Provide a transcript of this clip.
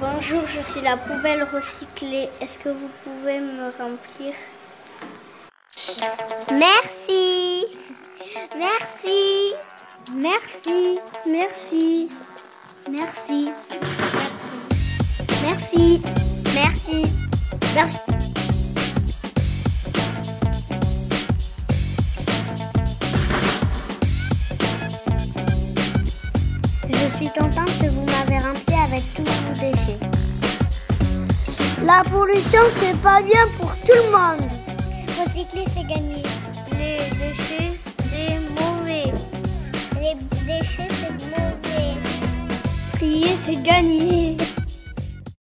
Bonjour, je suis la poubelle recyclée. Est-ce que vous pouvez me remplir? Merci. Merci. Merci, merci, Merci. Merci. Merci. Merci. Je suis contente que vous m'avez rempli avec tous vos déchets. La pollution, c'est pas bien pour tout le monde. Recycler, c'est gagner. Les déchets, c'est mauvais. Les déchets, c'est mauvais. Trier, c'est gagner.